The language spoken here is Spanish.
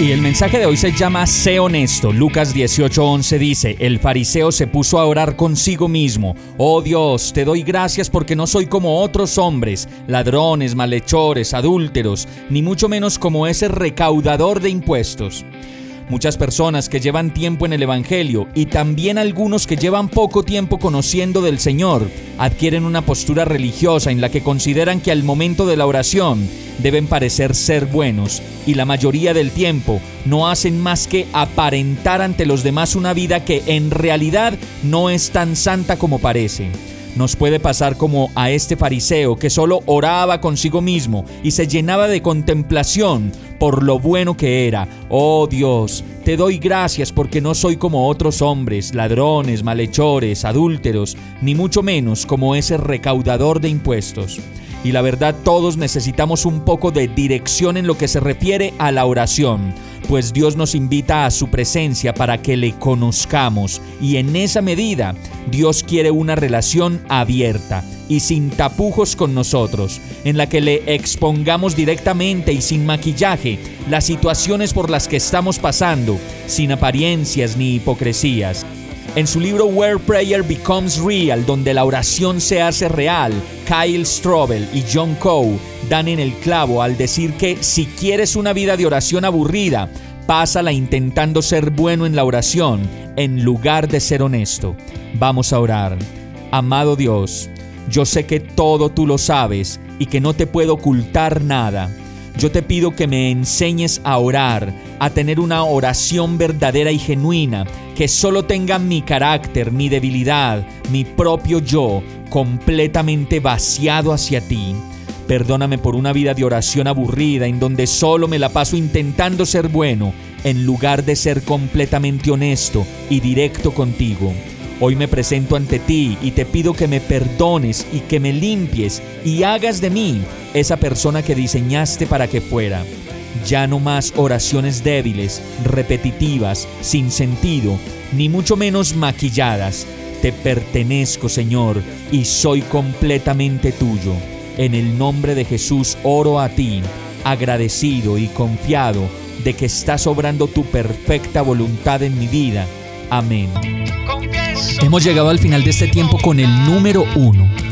Y el mensaje de hoy se llama Sé honesto. Lucas 18:11 dice, el fariseo se puso a orar consigo mismo, oh Dios, te doy gracias porque no soy como otros hombres, ladrones, malhechores, adúlteros, ni mucho menos como ese recaudador de impuestos. Muchas personas que llevan tiempo en el Evangelio y también algunos que llevan poco tiempo conociendo del Señor adquieren una postura religiosa en la que consideran que al momento de la oración deben parecer ser buenos y la mayoría del tiempo no hacen más que aparentar ante los demás una vida que en realidad no es tan santa como parece. Nos puede pasar como a este fariseo que solo oraba consigo mismo y se llenaba de contemplación por lo bueno que era. Oh Dios, te doy gracias porque no soy como otros hombres, ladrones, malhechores, adúlteros, ni mucho menos como ese recaudador de impuestos. Y la verdad todos necesitamos un poco de dirección en lo que se refiere a la oración, pues Dios nos invita a su presencia para que le conozcamos y en esa medida Dios quiere una relación abierta y sin tapujos con nosotros, en la que le expongamos directamente y sin maquillaje las situaciones por las que estamos pasando, sin apariencias ni hipocresías. En su libro Where Prayer Becomes Real, donde la oración se hace real, Kyle Strobel y John Coe dan en el clavo al decir que si quieres una vida de oración aburrida, pásala intentando ser bueno en la oración en lugar de ser honesto. Vamos a orar. Amado Dios, yo sé que todo tú lo sabes y que no te puedo ocultar nada. Yo te pido que me enseñes a orar, a tener una oración verdadera y genuina, que solo tenga mi carácter, mi debilidad, mi propio yo, completamente vaciado hacia ti. Perdóname por una vida de oración aburrida en donde solo me la paso intentando ser bueno en lugar de ser completamente honesto y directo contigo. Hoy me presento ante ti y te pido que me perdones y que me limpies y hagas de mí esa persona que diseñaste para que fuera. Ya no más oraciones débiles, repetitivas, sin sentido, ni mucho menos maquilladas. Te pertenezco, Señor, y soy completamente tuyo. En el nombre de Jesús oro a ti, agradecido y confiado de que estás obrando tu perfecta voluntad en mi vida. Amén. Hemos llegado al final de este tiempo con el número uno.